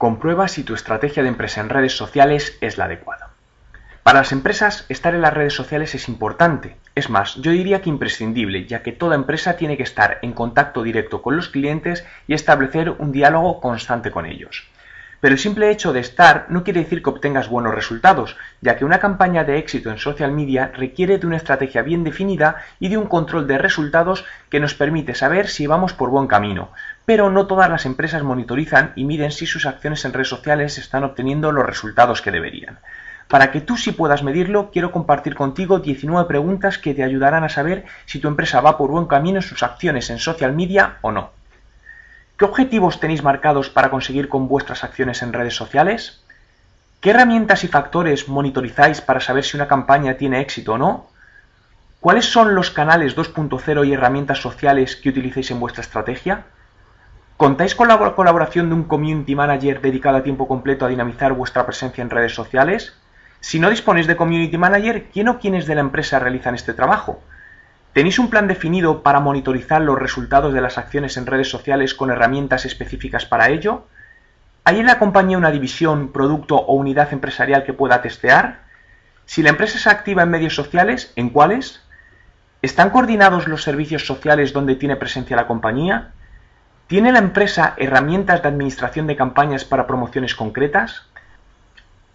Comprueba si tu estrategia de empresa en redes sociales es la adecuada. Para las empresas, estar en las redes sociales es importante. Es más, yo diría que imprescindible, ya que toda empresa tiene que estar en contacto directo con los clientes y establecer un diálogo constante con ellos. Pero el simple hecho de estar no quiere decir que obtengas buenos resultados, ya que una campaña de éxito en social media requiere de una estrategia bien definida y de un control de resultados que nos permite saber si vamos por buen camino. Pero no todas las empresas monitorizan y miden si sus acciones en redes sociales están obteniendo los resultados que deberían. Para que tú sí puedas medirlo, quiero compartir contigo 19 preguntas que te ayudarán a saber si tu empresa va por buen camino en sus acciones en social media o no. ¿Qué objetivos tenéis marcados para conseguir con vuestras acciones en redes sociales? ¿Qué herramientas y factores monitorizáis para saber si una campaña tiene éxito o no? ¿Cuáles son los canales 2.0 y herramientas sociales que utilicéis en vuestra estrategia? ¿Contáis con la colaboración de un community manager dedicado a tiempo completo a dinamizar vuestra presencia en redes sociales? Si no disponéis de Community Manager, ¿quién o quiénes de la empresa realizan este trabajo? ¿Tenéis un plan definido para monitorizar los resultados de las acciones en redes sociales con herramientas específicas para ello? ¿Hay en la compañía una división, producto o unidad empresarial que pueda testear? Si la empresa es activa en medios sociales, ¿en cuáles? ¿Están coordinados los servicios sociales donde tiene presencia la compañía? ¿Tiene la empresa herramientas de administración de campañas para promociones concretas?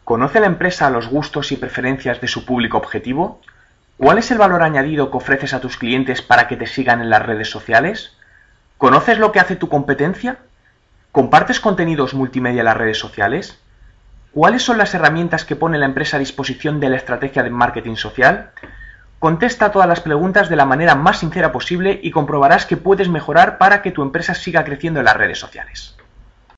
¿Conoce la empresa los gustos y preferencias de su público objetivo? ¿Cuál es el valor añadido que ofreces a tus clientes para que te sigan en las redes sociales? ¿Conoces lo que hace tu competencia? ¿Compartes contenidos multimedia en las redes sociales? ¿Cuáles son las herramientas que pone la empresa a disposición de la estrategia de marketing social? Contesta todas las preguntas de la manera más sincera posible y comprobarás que puedes mejorar para que tu empresa siga creciendo en las redes sociales.